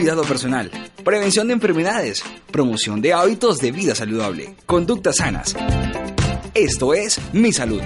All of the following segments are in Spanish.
Cuidado personal, prevención de enfermedades, promoción de hábitos de vida saludable, conductas sanas. Esto es Mi Salud.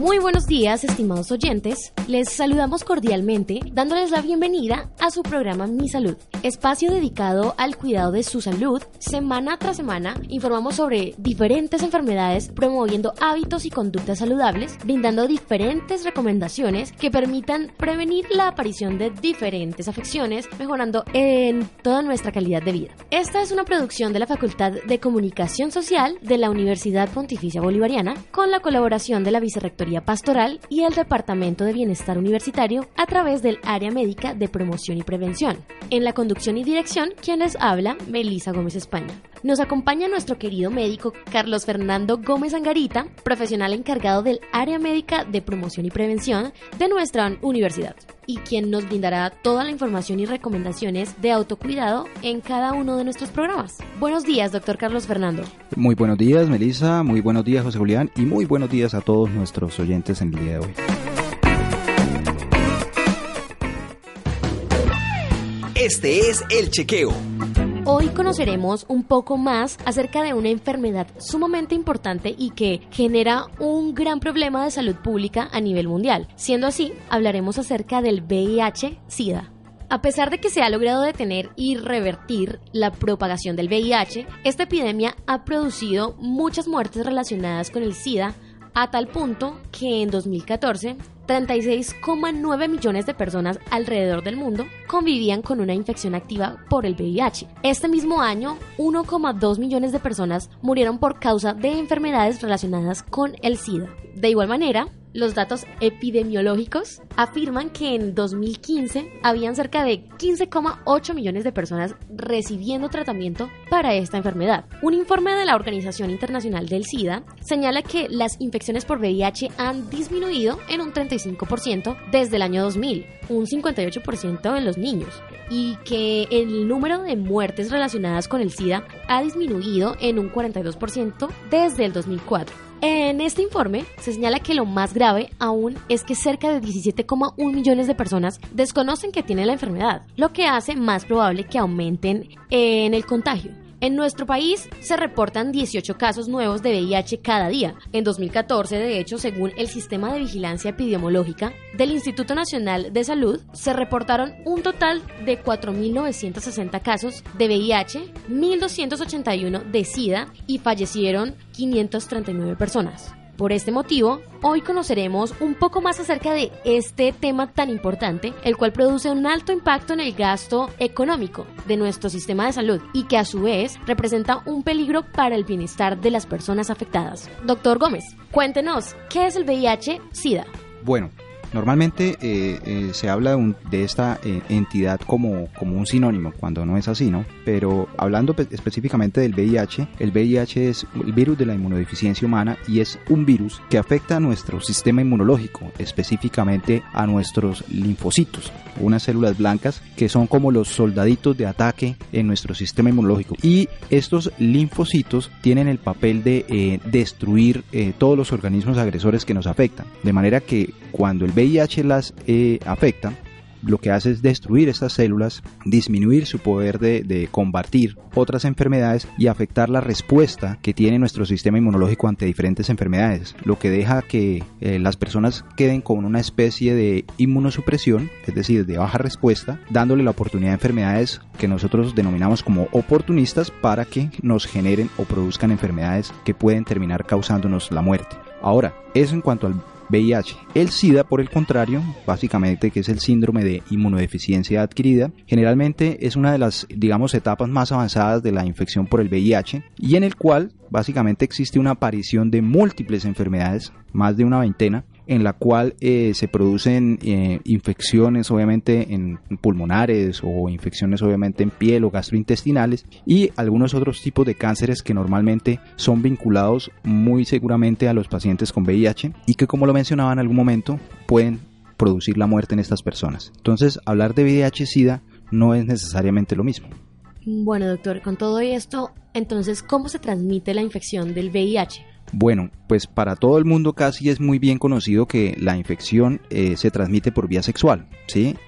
Muy buenos días, estimados oyentes. Les saludamos cordialmente, dándoles la bienvenida a su programa Mi Salud, espacio dedicado al cuidado de su salud. Semana tras semana informamos sobre diferentes enfermedades, promoviendo hábitos y conductas saludables, brindando diferentes recomendaciones que permitan prevenir la aparición de diferentes afecciones, mejorando en toda nuestra calidad de vida. Esta es una producción de la Facultad de Comunicación Social de la Universidad Pontificia Bolivariana, con la colaboración de la Vicerrectoría Pastoral y el Departamento de Bienestar Universitario a través del Área Médica de Promoción y Prevención. En la conducción y dirección, quien les habla, Melisa Gómez España. Nos acompaña nuestro querido médico Carlos Fernando Gómez Angarita, profesional encargado del Área Médica de Promoción y Prevención de nuestra universidad y quien nos brindará toda la información y recomendaciones de autocuidado en cada uno de nuestros programas. Buenos días, doctor Carlos Fernando. Muy buenos días, Melissa. Muy buenos días, José Julián. Y muy buenos días a todos nuestros oyentes en el día de hoy. Este es El Chequeo Hoy conoceremos un poco más acerca de una enfermedad sumamente importante y que genera un gran problema de salud pública a nivel mundial. Siendo así, hablaremos acerca del VIH-Sida. A pesar de que se ha logrado detener y revertir la propagación del VIH, esta epidemia ha producido muchas muertes relacionadas con el SIDA, a tal punto que en 2014 36,9 millones de personas alrededor del mundo convivían con una infección activa por el VIH. Este mismo año, 1,2 millones de personas murieron por causa de enfermedades relacionadas con el SIDA. De igual manera, los datos epidemiológicos afirman que en 2015 habían cerca de 15,8 millones de personas recibiendo tratamiento para esta enfermedad. Un informe de la Organización Internacional del SIDA señala que las infecciones por VIH han disminuido en un 35% desde el año 2000, un 58% en los niños, y que el número de muertes relacionadas con el SIDA ha disminuido en un 42% desde el 2004. En este informe se señala que lo más grave aún es que cerca de 17,1 millones de personas desconocen que tienen la enfermedad, lo que hace más probable que aumenten en el contagio. En nuestro país se reportan 18 casos nuevos de VIH cada día. En 2014, de hecho, según el Sistema de Vigilancia Epidemiológica del Instituto Nacional de Salud, se reportaron un total de 4.960 casos de VIH, 1.281 de SIDA y fallecieron 539 personas. Por este motivo, hoy conoceremos un poco más acerca de este tema tan importante, el cual produce un alto impacto en el gasto económico de nuestro sistema de salud y que a su vez representa un peligro para el bienestar de las personas afectadas. Doctor Gómez, cuéntenos, ¿qué es el VIH-Sida? Bueno, Normalmente eh, eh, se habla de, esta eh, entidad como, como un sinónimo, cuando no es así, ¿no? Pero hablando específicamente del VIH, el VIH es el virus de la inmunodeficiencia humana y es un virus que afecta a nuestro sistema inmunológico, específicamente a nuestros linfocitos, unas células blancas que son como los soldaditos de ataque en nuestro sistema inmunológico. Y estos linfocitos tienen el papel de destruir todos los organismos agresores que nos afectan, de manera que cuando el VIH las eh, afecta, lo que hace es destruir estas células, disminuir su poder de, combatir otras enfermedades y afectar la respuesta que tiene nuestro sistema inmunológico ante diferentes enfermedades, lo que deja que eh, las personas queden con una especie de inmunosupresión, es decir, de baja respuesta, dándole la oportunidad a enfermedades que nosotros denominamos como oportunistas para que nos generen o produzcan enfermedades que pueden terminar causándonos la muerte. Ahora, eso en cuanto al VIH. El SIDA, por el contrario, básicamente que es el síndrome de inmunodeficiencia adquirida, generalmente es una de las, digamos, etapas más avanzadas de la infección por el VIH y en el cual básicamente existe una aparición de múltiples enfermedades, más de una veintena, en la cual eh, se producen eh, infecciones obviamente en pulmonares o infecciones obviamente en piel o gastrointestinales y algunos otros tipos de cánceres que normalmente son vinculados muy seguramente a los pacientes con VIH y que como lo mencionaba en algún momento pueden producir la muerte en estas personas. Entonces hablar de VIH-Sida no es necesariamente lo mismo. Bueno, doctor, con todo esto, entonces, ¿cómo se transmite la infección del VIH? Bueno, pues para todo el mundo casi es muy bien conocido que la infección eh, se transmite por vía sexual,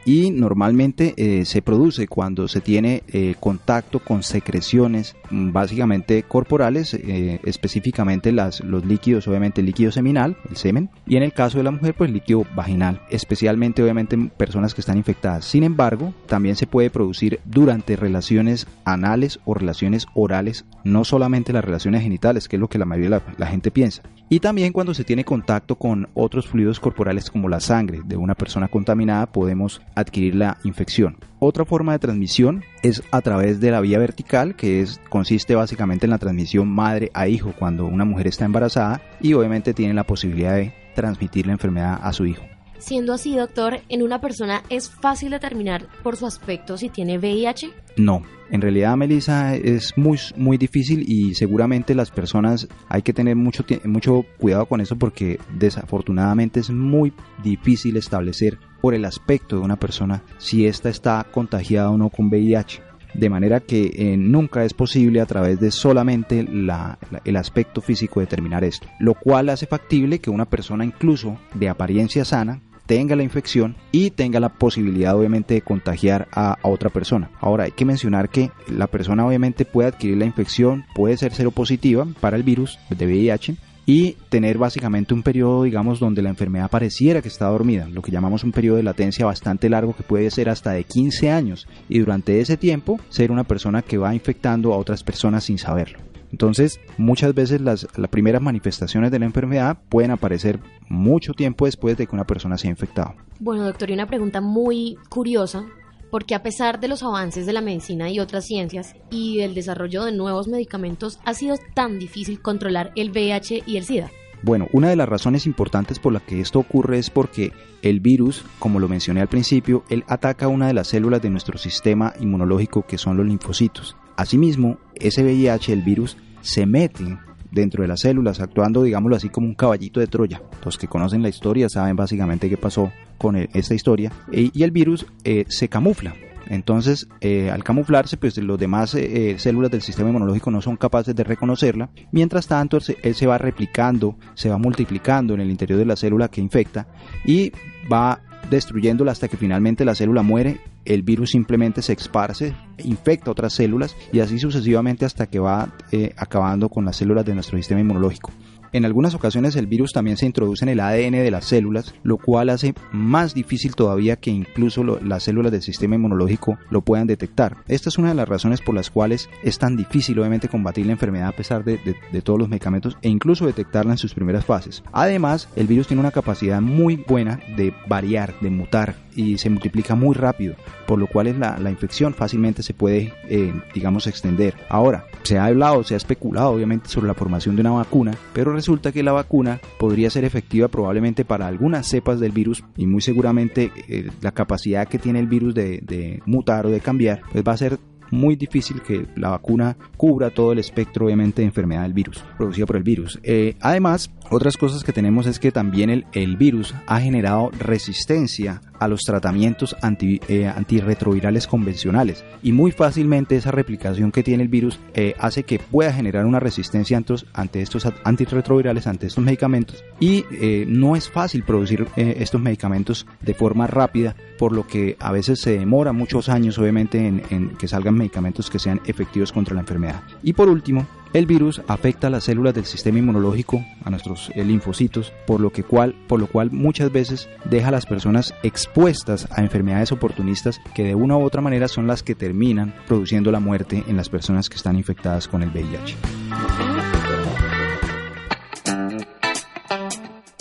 Y normalmente eh, se produce cuando se tiene eh, contacto con secreciones mm, básicamente corporales, específicamente las, los líquidos, obviamente el líquido seminal, el semen, y en el caso de la mujer, pues líquido vaginal, especialmente obviamente en personas que están infectadas. Sin embargo, también se puede producir durante relaciones anales o relaciones orales, no solamente las relaciones genitales, que es lo que la mayoría de la gente piensa. Y también cuando se tiene contacto con otros fluidos corporales como la sangre de una persona contaminada podemos adquirir la infección. Otra forma de transmisión es a través de la vía vertical, que es, consiste básicamente en la transmisión madre a hijo cuando una mujer está embarazada y obviamente tiene la posibilidad de transmitir la enfermedad a su hijo. Siendo así, doctor, ¿en una persona es fácil determinar por su aspecto si tiene VIH? No, en realidad, Melissa, es muy, muy difícil y seguramente las personas hay que tener mucho, mucho cuidado con eso porque desafortunadamente es muy difícil establecer por el aspecto de una persona si ésta está contagiada o no con VIH. De manera que eh, nunca es posible a través de solamente el aspecto físico determinar esto. Lo cual hace factible que una persona incluso de apariencia sana tenga la infección y tenga la posibilidad obviamente de contagiar a, otra persona. Ahora hay que mencionar que la persona obviamente puede adquirir la infección, puede ser seropositiva para el virus de VIH y tener básicamente un periodo, digamos, donde la enfermedad pareciera que está dormida, lo que llamamos un periodo de latencia bastante largo que puede ser hasta de 15 años y durante ese tiempo ser una persona que va infectando a otras personas sin saberlo. Entonces, muchas veces las, primeras manifestaciones de la enfermedad pueden aparecer mucho tiempo después de que una persona se ha infectado. Bueno, doctor, y una pregunta muy curiosa, porque a pesar de los avances de la medicina y otras ciencias y del desarrollo de nuevos medicamentos, ha sido tan difícil controlar el VIH y el SIDA. Bueno, una de las razones importantes por las que esto ocurre es porque el virus, como lo mencioné al principio, él ataca una de las células de nuestro sistema inmunológico que son los linfocitos. Asimismo, ese VIH, el virus, se mete dentro de las células, actuando, digámoslo así, como un caballito de Troya. Los que conocen la historia saben básicamente qué pasó con esta historia. E, y el virus eh, se camufla. Entonces, eh, al camuflarse, pues los demás eh, células del sistema inmunológico no son capaces de reconocerla. Mientras tanto, él se va replicando, se va multiplicando en el interior de la célula que infecta y va destruyéndola hasta que finalmente la célula muere, el virus simplemente se esparce, infecta otras células y así sucesivamente hasta que va eh, acabando con las células de nuestro sistema inmunológico. En algunas ocasiones el virus también se introduce en el ADN de las células, lo cual hace más difícil todavía que incluso las células del sistema inmunológico lo puedan detectar. Esta es una de las razones por las cuales es tan difícil obviamente combatir la enfermedad a pesar de, todos los medicamentos e incluso detectarla en sus primeras fases. Además, el virus tiene una capacidad muy buena de variar, de mutar y se multiplica muy rápido, por lo cual la, la infección fácilmente se puede, eh, digamos, extender. Ahora, se ha hablado, se ha especulado obviamente sobre la formación de una vacuna, pero resulta que la vacuna podría ser efectiva probablemente para algunas cepas del virus y muy seguramente eh, la capacidad que tiene el virus de, de mutar o de cambiar, pues va a ser muy difícil que la vacuna cubra todo el espectro obviamente de enfermedad del virus, producida por el virus. Eh, además, otras cosas que tenemos es que también el, el virus ha generado resistencia a los tratamientos eh, antirretrovirales convencionales y muy fácilmente esa replicación que tiene el virus eh, hace que pueda generar una resistencia ante estos antirretrovirales, ante estos medicamentos y no es fácil producir estos medicamentos de forma rápida por lo que a veces se demora muchos años obviamente en, en que salgan medicamentos que sean efectivos contra la enfermedad. Y por último, el virus afecta a las células del sistema inmunológico, a nuestros eh, linfocitos, por lo, que cual, por lo cual muchas veces deja a las personas expuestas a enfermedades oportunistas que de una u otra manera son las que terminan produciendo la muerte en las personas que están infectadas con el VIH.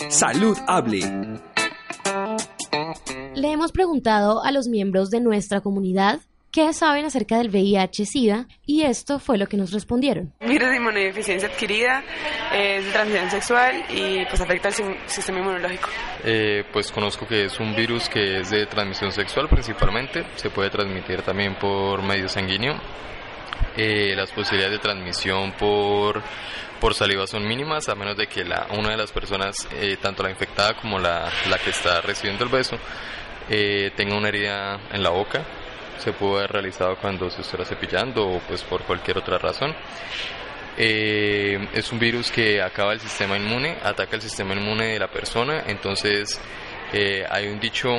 Salud Hable. Le hemos preguntado a los miembros de nuestra comunidad qué saben acerca del VIH-Sida y esto fue lo que nos respondieron. Virus de inmunodeficiencia adquirida, es de transmisión sexual y pues afecta al sistema inmunológico. Eh, pues conozco que es un virus que es de transmisión sexual principalmente, se puede transmitir también por medio sanguíneo. Eh, las posibilidades de transmisión por, por saliva son mínimas, a menos de que la, una de las personas, eh, tanto la infectada como la, la que está recibiendo el beso, tenga una herida en la boca se pudo haber realizado cuando se estuviera cepillando o pues por cualquier otra razón. Eh, es un virus que acaba el sistema inmune, ataca el sistema inmune de la persona, entonces eh, hay un dicho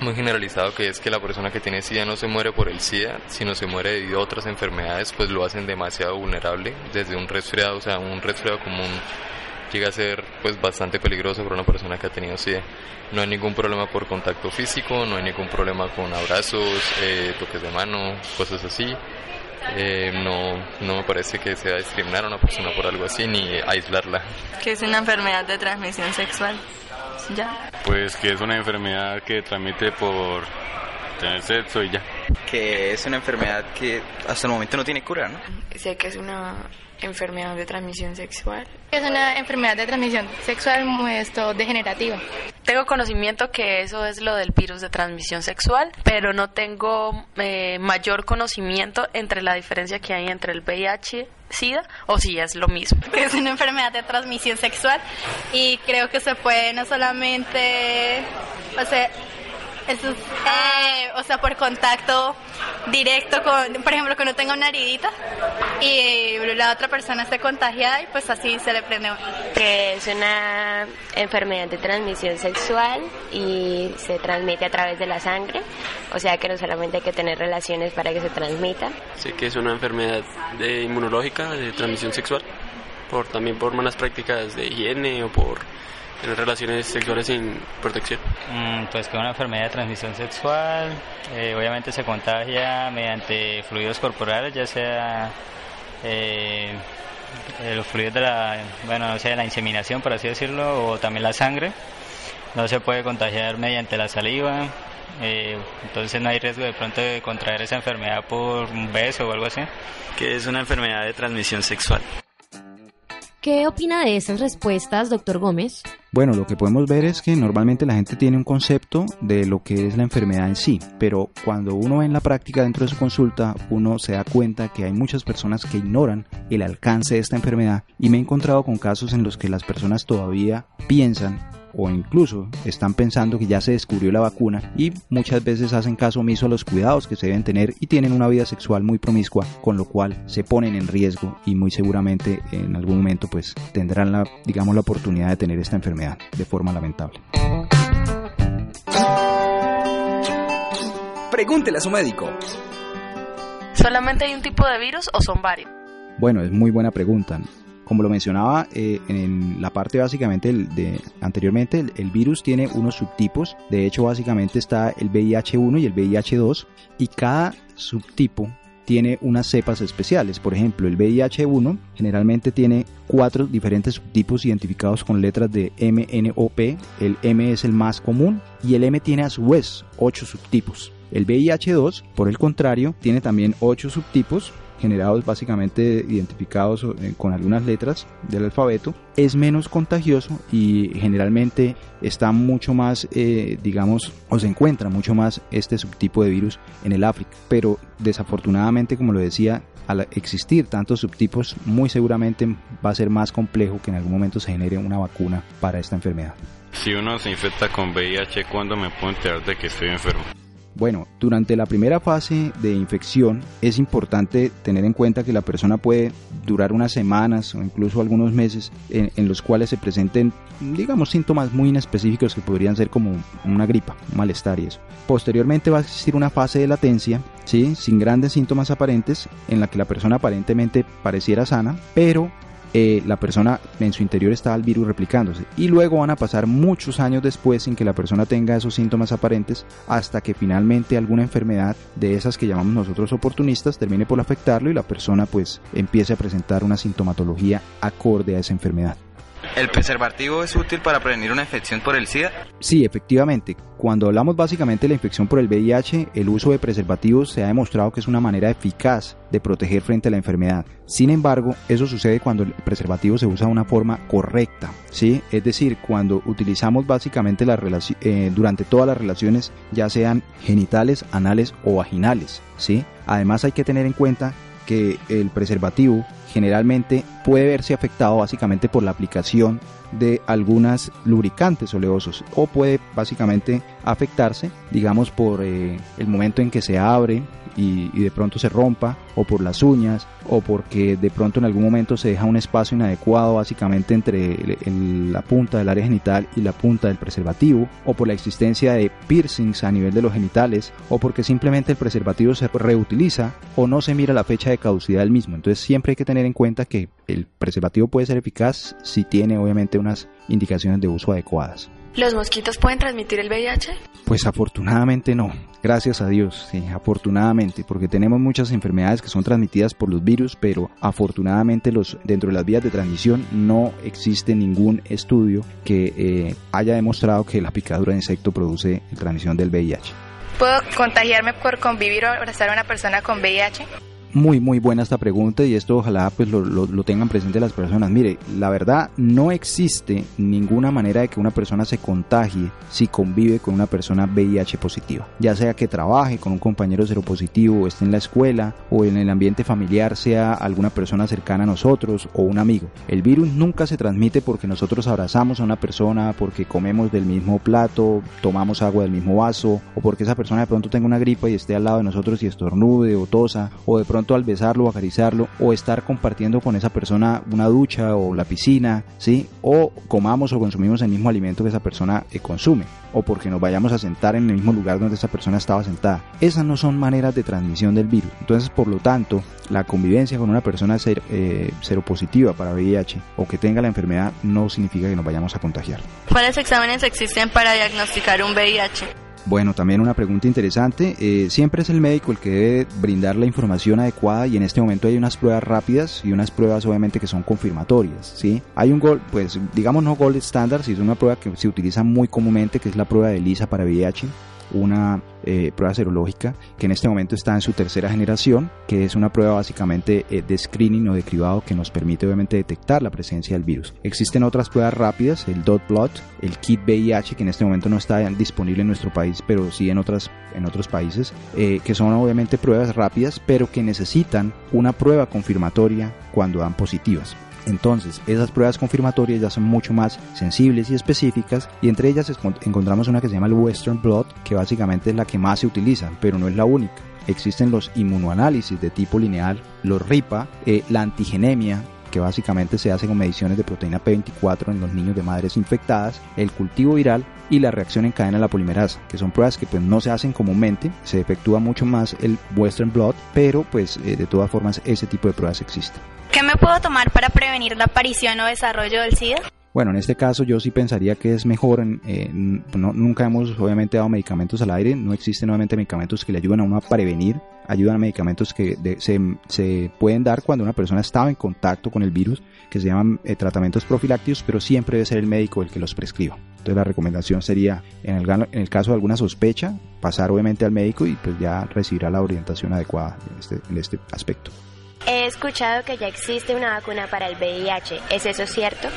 muy generalizado que es que la persona que tiene SIDA no se muere por el SIDA, sino se muere debido a otras enfermedades, pues lo hacen demasiado vulnerable, desde un resfriado, o sea, un resfriado común llega a ser pues bastante peligroso para una persona que ha tenido SIDA. No hay ningún problema por contacto físico, no hay ningún problema con abrazos, eh, toques de mano, cosas así. Eh, no, no me parece que sea discriminar a una persona por algo así ni aislarla. Que es una enfermedad de transmisión sexual. ¿Ya? Pues que es una enfermedad que transmite por tener sexo y ya. Que es una enfermedad que hasta el momento no tiene cura, ¿no? Sé que es una enfermedad de transmisión sexual. Es una enfermedad de transmisión sexual esto, degenerativa. Tengo conocimiento que eso es lo del virus de transmisión sexual, pero no tengo eh, mayor conocimiento entre la diferencia que hay entre el VIH SIDA o si es lo mismo. Es una enfermedad de transmisión sexual y creo que se puede no solamente, o sea, eso, eh, o sea, por contacto directo con, por ejemplo, que uno tenga una heridita y la otra persona esté contagiada y pues así se le prende. Que es una enfermedad de transmisión sexual y se transmite a través de la sangre, o sea que no solamente hay que tener relaciones para que se transmita. Sí, que es una enfermedad de inmunológica de transmisión sexual, por también por malas prácticas de higiene o por tener relaciones sexuales sin protección? Mm, pues que una enfermedad de transmisión sexual eh, obviamente se contagia mediante fluidos corporales, ya sea eh, eh, los fluidos de la, bueno, no sé, la inseminación, por así decirlo, o también la sangre. No se puede contagiar mediante la saliva, entonces no hay riesgo de pronto de contraer esa enfermedad por un beso o algo así. Que es una enfermedad de transmisión sexual. ¿Qué opina de esas respuestas, doctor Gómez? Bueno, lo que podemos ver es que normalmente la gente tiene un concepto de lo que es la enfermedad en sí, pero cuando uno ve en la práctica dentro de su consulta, uno se da cuenta que hay muchas personas que ignoran el alcance de esta enfermedad y me he encontrado con casos en los que las personas todavía piensan o incluso están pensando que ya se descubrió la vacuna y muchas veces hacen caso omiso a los cuidados que se deben tener y tienen una vida sexual muy promiscua, con lo cual se ponen en riesgo y muy seguramente en algún momento pues tendrán la digamos la oportunidad de tener esta enfermedad de forma lamentable. Pregúntele a su médico. ¿Solamente hay un tipo de virus o son varios? Bueno, es muy buena pregunta. Como lo mencionaba eh, en la parte básicamente de, anteriormente, el, virus tiene unos subtipos. De hecho, básicamente está el VIH1 y el VIH2 y cada subtipo tiene unas cepas especiales. Por ejemplo, el VIH1 generalmente tiene cuatro diferentes subtipos identificados con letras de MNOP. El M es el más común y el M tiene a su vez ocho subtipos. El VIH2, por el contrario, tiene también ocho subtipos generados básicamente identificados eh, con algunas letras del alfabeto, es menos contagioso y generalmente está mucho más, eh, digamos, o se encuentra mucho más este subtipo de virus en el África. Pero desafortunadamente, como lo decía, al existir tantos subtipos, muy seguramente va a ser más complejo que en algún momento se genere una vacuna para esta enfermedad. Si uno se infecta con VIH, ¿cuándo me puedo enterar de que estoy enfermo? Bueno, durante la primera fase de infección es importante tener en cuenta que la persona puede durar unas semanas o incluso algunos meses en, los cuales se presenten, digamos, síntomas muy inespecíficos que podrían ser como una gripa, un malestar y eso. Posteriormente va a existir una fase de latencia, ¿sí? sin grandes síntomas aparentes, en la que la persona aparentemente pareciera sana, pero eh, la persona en su interior está el virus replicándose. Y luego van a pasar muchos años después sin que la persona tenga esos síntomas aparentes hasta que finalmente alguna enfermedad de esas que llamamos nosotros oportunistas termine por afectarlo y la persona pues empiece a presentar una sintomatología acorde a esa enfermedad. ¿El preservativo es útil para prevenir una infección por el SIDA? Sí, efectivamente. Cuando hablamos básicamente de la infección por el VIH, el uso de preservativos se ha demostrado que es una manera eficaz de proteger frente a la enfermedad. Sin embargo, eso sucede cuando el preservativo se usa de una forma correcta, ¿sí? Es decir, cuando utilizamos básicamente la eh, durante todas las relaciones, ya sean genitales, anales o vaginales, ¿sí? Además hay que tener en cuenta que el preservativo generalmente puede verse afectado básicamente por la aplicación de algunas lubricantes oleosos o puede básicamente afectarse digamos por eh, el momento en que se abre y, de pronto se rompa, o por las uñas, o porque de pronto en algún momento se deja un espacio inadecuado básicamente entre la punta del área genital y la punta del preservativo, o por la existencia de piercings a nivel de los genitales, o porque simplemente el preservativo se reutiliza o no se mira la fecha de caducidad del mismo. Entonces siempre hay que tener en cuenta que el preservativo puede ser eficaz si tiene obviamente unas indicaciones de uso adecuadas. ¿Los mosquitos pueden transmitir el VIH? Pues afortunadamente no, gracias a Dios, sí, afortunadamente, porque tenemos muchas enfermedades que son transmitidas por los virus, pero afortunadamente los, dentro de las vías de transmisión no existe ningún estudio que eh, haya demostrado que la picadura de insecto produce transmisión del VIH. ¿Puedo contagiarme por convivir o abrazar a una persona con VIH? Muy, muy buena esta pregunta y esto ojalá pues lo, lo, tengan presente las personas. Mire, la verdad no existe ninguna manera de que una persona se contagie si convive con una persona VIH positiva. Ya sea que trabaje con un compañero seropositivo, esté en la escuela o en el ambiente familiar, sea alguna persona cercana a nosotros o un amigo. El virus nunca se transmite porque nosotros abrazamos a una persona, porque comemos del mismo plato, tomamos agua del mismo vaso o porque esa persona de pronto tenga una gripa y esté al lado de nosotros y estornude o tosa o de pronto pronto al besarlo acariciarlo o estar compartiendo con esa persona una ducha o la piscina, ¿sí? O comamos o consumimos el mismo alimento que esa persona eh, consume o porque nos vayamos a sentar en el mismo lugar donde esa persona estaba sentada. Esas no son maneras de transmisión del virus. Entonces, por lo tanto, la convivencia con una persona ser, eh, seropositiva para VIH o que tenga la enfermedad no significa que nos vayamos a contagiar. ¿Cuáles exámenes existen para diagnosticar un VIH? Bueno, también una pregunta interesante. Eh, siempre es el médico el que debe brindar la información adecuada y en este momento hay unas pruebas rápidas y unas pruebas obviamente que son confirmatorias. ¿sí? Hay un gol, pues digamos no gold standard, sino una prueba que se utiliza muy comúnmente que es la prueba de ELISA para VIH una eh, prueba serológica que en este momento está en su tercera generación, que es una prueba básicamente eh, de screening o de cribado que nos permite obviamente detectar la presencia del virus. Existen otras pruebas rápidas, el dot plot, el kit VIH, que en este momento no está disponible en nuestro país, pero sí en, otras, en otros países, eh, que son obviamente pruebas rápidas, pero que necesitan una prueba confirmatoria cuando dan positivas. Entonces, esas pruebas confirmatorias ya son mucho más sensibles y específicas y entre ellas encontramos una que se llama el Western Blot, que básicamente es la que más se utiliza, pero no es la única. Existen los inmunoanálisis de tipo lineal, los RIPA, eh, la antigenemia, que básicamente se hace con mediciones de proteína P24 en los niños de madres infectadas, el cultivo viral y la reacción en cadena de la polimerasa, que son pruebas que pues no se hacen comúnmente, se efectúa mucho más el Western Blot, pero pues eh, de todas formas ese tipo de pruebas existen. ¿Qué me puedo tomar para prevenir la aparición o desarrollo del SIDA? Bueno, en este caso yo sí pensaría que es mejor, eh, nunca hemos obviamente dado medicamentos al aire, no existen nuevamente medicamentos que le ayuden a uno a prevenir, ayudan a medicamentos que se, se, pueden dar cuando una persona estaba en contacto con el virus, que se llaman eh, tratamientos profilácticos, pero siempre debe ser el médico el que los prescriba. Entonces la recomendación sería, en el, en el caso de alguna sospecha, pasar obviamente al médico y pues ya recibirá la orientación adecuada en este, en este aspecto. He escuchado que ya existe una vacuna para el VIH. ¿Es eso cierto?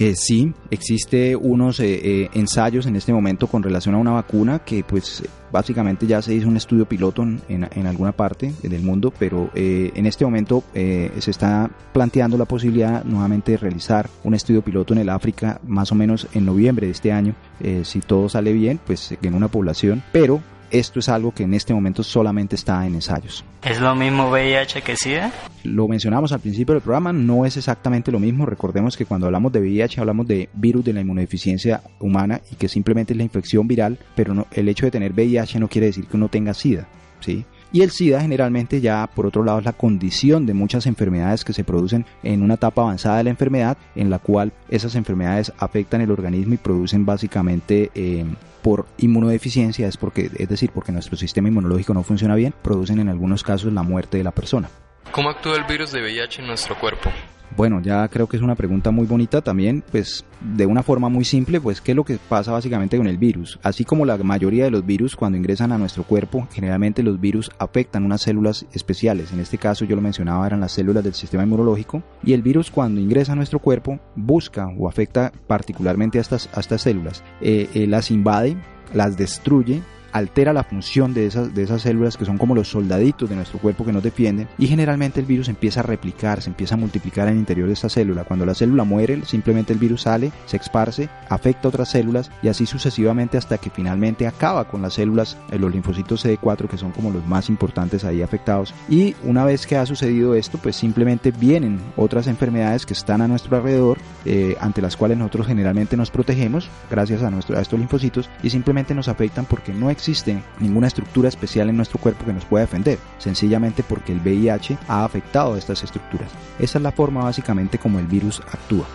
Eh, sí, existe unos eh, eh, ensayos en este momento con relación a una vacuna que pues básicamente ya se hizo un estudio piloto en, en, alguna parte del mundo, pero en este momento se está planteando la posibilidad nuevamente de realizar un estudio piloto en el África más o menos en noviembre de este año, si todo sale bien, pues en una población, pero esto es algo que en este momento solamente está en ensayos. ¿Es lo mismo VIH que SIDA? Lo mencionamos al principio del programa, no es exactamente lo mismo. Recordemos que cuando hablamos de VIH hablamos de virus de la inmunodeficiencia humana y que simplemente es la infección viral, pero no, el hecho de tener VIH no quiere decir que uno tenga SIDA. ¿sí? Y el SIDA generalmente ya por otro lado es la condición de muchas enfermedades que se producen en una etapa avanzada de la enfermedad en la cual esas enfermedades afectan el organismo y producen básicamente eh, por inmunodeficiencia, es, porque, es decir, porque nuestro sistema inmunológico no funciona bien, producen en algunos casos la muerte de la persona. ¿Cómo actúa el virus de VIH en nuestro cuerpo? Bueno, ya creo que es una pregunta muy bonita también, pues de una forma muy simple, pues qué es lo que pasa básicamente con el virus. Así como la mayoría de los virus cuando ingresan a nuestro cuerpo, generalmente los virus afectan unas células especiales. En este caso yo lo mencionaba, eran las células del sistema inmunológico. Y el virus cuando ingresa a nuestro cuerpo busca o afecta particularmente a estas, a estas células. Eh, eh, las invade, las destruye altera la función de esas, de esas células que son como los soldaditos de nuestro cuerpo que nos defienden y generalmente el virus empieza a replicar, se empieza a multiplicar en el interior de esta célula. Cuando la célula muere, simplemente el virus sale, se esparce, afecta otras células y así sucesivamente hasta que finalmente acaba con las células, eh, los linfocitos CD4 que son como los más importantes ahí afectados. Y una vez que ha sucedido esto, pues simplemente vienen otras enfermedades que están a nuestro alrededor, eh, ante las cuales nosotros generalmente nos protegemos gracias a, nuestro, a estos linfocitos y simplemente nos afectan porque no existe ninguna estructura especial en nuestro cuerpo que nos pueda defender, sencillamente porque el VIH ha afectado a estas estructuras. Esa es la forma básicamente como el virus actúa.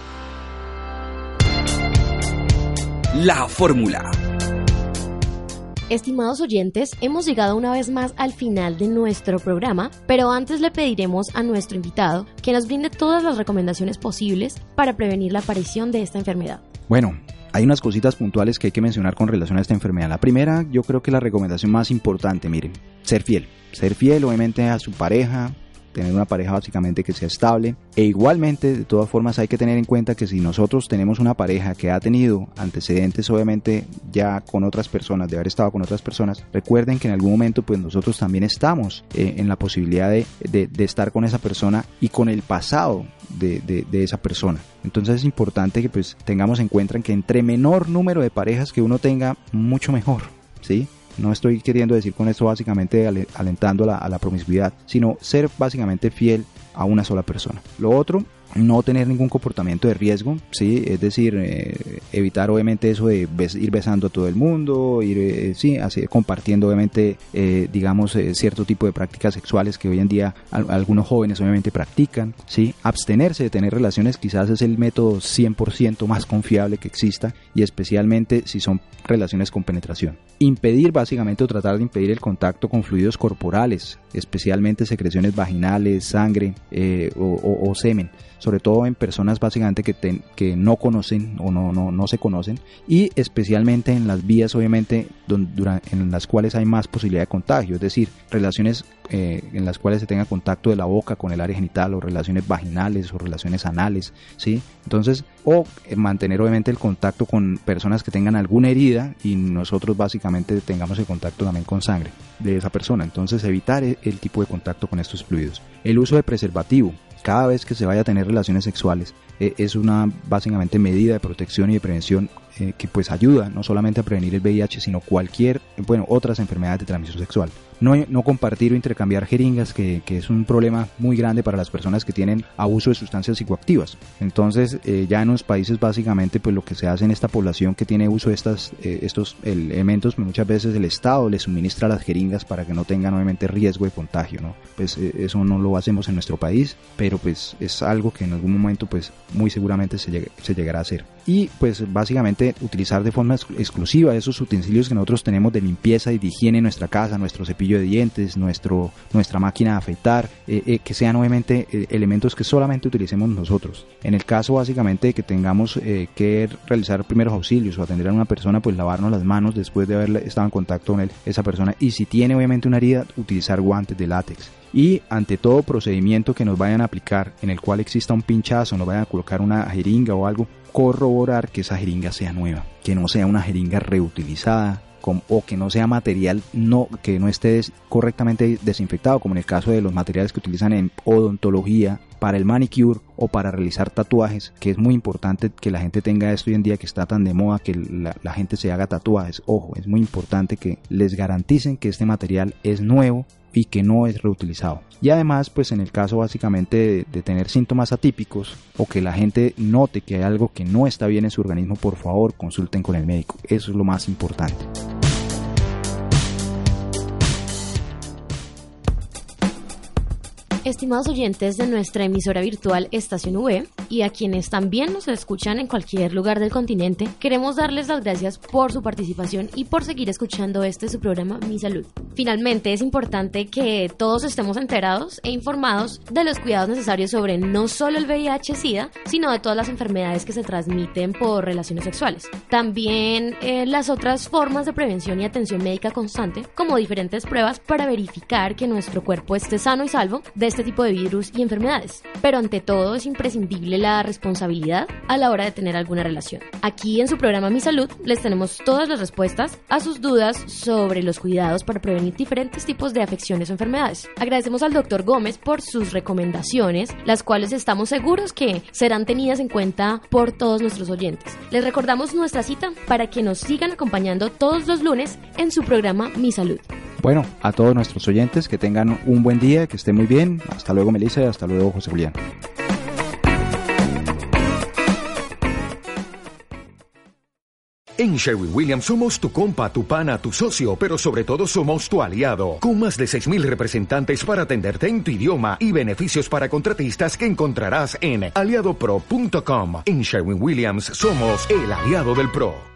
La fórmula. Estimados oyentes, hemos llegado una vez más al final de nuestro programa, pero antes le pediremos a nuestro invitado que nos brinde todas las recomendaciones posibles para prevenir la aparición de esta enfermedad. Bueno, hay unas cositas puntuales que hay que mencionar con relación a esta enfermedad. La primera, yo creo que la recomendación más importante, miren, ser fiel. Ser fiel obviamente a su pareja, tener una pareja básicamente que sea estable. E igualmente, de todas formas, hay que tener en cuenta que si nosotros tenemos una pareja que ha tenido antecedentes, obviamente, ya con otras personas, de haber estado con otras personas, recuerden que en algún momento, pues nosotros también estamos eh, en la posibilidad de, de, estar con esa persona y con el pasado de, de, esa persona. Entonces es importante que pues tengamos en cuenta que entre menor número de parejas que uno tenga, mucho mejor, ¿sí? No estoy queriendo decir con esto básicamente alentando a la, promiscuidad, sino ser básicamente fiel a una sola persona. Lo otro no tener ningún comportamiento de riesgo, ¿sí? es decir, eh, evitar obviamente eso de ir besando a todo el mundo, ir eh, sí, así, compartiendo obviamente, eh, digamos, cierto tipo de prácticas sexuales que hoy en día algunos jóvenes obviamente practican, ¿sí? abstenerse de tener relaciones quizás es el método 100% más confiable que exista y especialmente si son relaciones con penetración. Impedir básicamente o tratar de impedir el contacto con fluidos corporales, especialmente secreciones vaginales, sangre o semen sobre todo en personas básicamente que, que no conocen o no, no, no se conocen y especialmente en las vías obviamente en las cuales hay más posibilidad de contagio, es decir, relaciones eh, en las cuales se tenga contacto de la boca con el área genital o relaciones vaginales o relaciones anales, ¿sí? Entonces, o eh, mantener obviamente el contacto con personas que tengan alguna herida y nosotros básicamente tengamos el contacto también con sangre de esa persona. Entonces, evitar e, el tipo de contacto con estos fluidos. El uso de preservativo, cada vez que se vaya a tener relaciones sexuales eh, es una básicamente medida de protección y de prevención eh, que pues ayuda no solamente a prevenir el VIH sino cualquier bueno otras enfermedades de transmisión sexual no, compartir o intercambiar jeringas, que, es un problema muy grande para las personas que tienen abuso de sustancias psicoactivas. Entonces, eh, ya en los países básicamente, pues lo que se hace en esta población que tiene uso de estas, eh, estos elementos, pues, muchas veces el Estado les suministra las jeringas para que no tengan obviamente riesgo de contagio, ¿no? Pues eh, eso no lo hacemos en nuestro país, pero pues es algo que en algún momento pues muy seguramente se, se llegará a hacer. Y pues básicamente utilizar de forma exclusiva esos utensilios que nosotros tenemos de limpieza y de higiene en nuestra casa, nuestro cepillo de dientes, nuestro, nuestra máquina de afeitar, eh, eh, que sean obviamente eh, elementos que solamente utilicemos nosotros. En el caso básicamente de que tengamos que realizar primeros auxilios o atender a una persona, pues lavarnos las manos después de haber estado en contacto con él, esa persona. Y si tiene obviamente una herida, utilizar guantes de látex y ante todo procedimiento que nos vayan a aplicar en el cual exista un pinchazo, nos vayan a colocar una jeringa o algo, corroborar que esa jeringa sea nueva, que no sea una jeringa reutilizada, o que no sea material no, que no esté correctamente desinfectado, como en el caso de los materiales que utilizan en odontología para el manicure o para realizar tatuajes, que es muy importante que la gente tenga esto hoy en día que está tan de moda que la, la gente se haga tatuajes. Ojo, es muy importante que les garanticen que este material es nuevo y que no es reutilizado. Y además, pues en el caso básicamente de, tener síntomas atípicos o que la gente note que hay algo que no está bien en su organismo, por favor consulten con el médico. Eso es lo más importante. Estimados oyentes de nuestra emisora virtual Estación V y a quienes también nos escuchan en cualquier lugar del continente, queremos darles las gracias por su participación y por seguir escuchando este su programa Mi Salud. Finalmente, es importante que todos estemos enterados e informados de los cuidados necesarios sobre no solo el VIH-Sida, sino de todas las enfermedades que se transmiten por relaciones sexuales. También eh, las otras formas de prevención y atención médica constante, como diferentes pruebas para verificar que nuestro cuerpo esté sano y salvo de este tipo de virus y enfermedades. Pero ante todo es imprescindible la responsabilidad a la hora de tener alguna relación. Aquí en su programa Mi Salud les tenemos todas las respuestas a sus dudas sobre los cuidados para prevenir diferentes tipos de afecciones o enfermedades. Agradecemos al doctor Gómez por sus recomendaciones, las cuales estamos seguros que serán tenidas en cuenta por todos nuestros oyentes. Les recordamos nuestra cita para que nos sigan acompañando todos los lunes en su programa Mi Salud. Bueno, a todos nuestros oyentes que tengan un buen día, que estén muy bien. Hasta luego Melissa y hasta luego José Julián. En Sherwin Williams somos tu compa, tu pana, tu socio, pero sobre todo somos tu aliado, con más de 6.000 representantes para atenderte en tu idioma y beneficios para contratistas que encontrarás en aliadopro.com. En Sherwin Williams somos el aliado del PRO.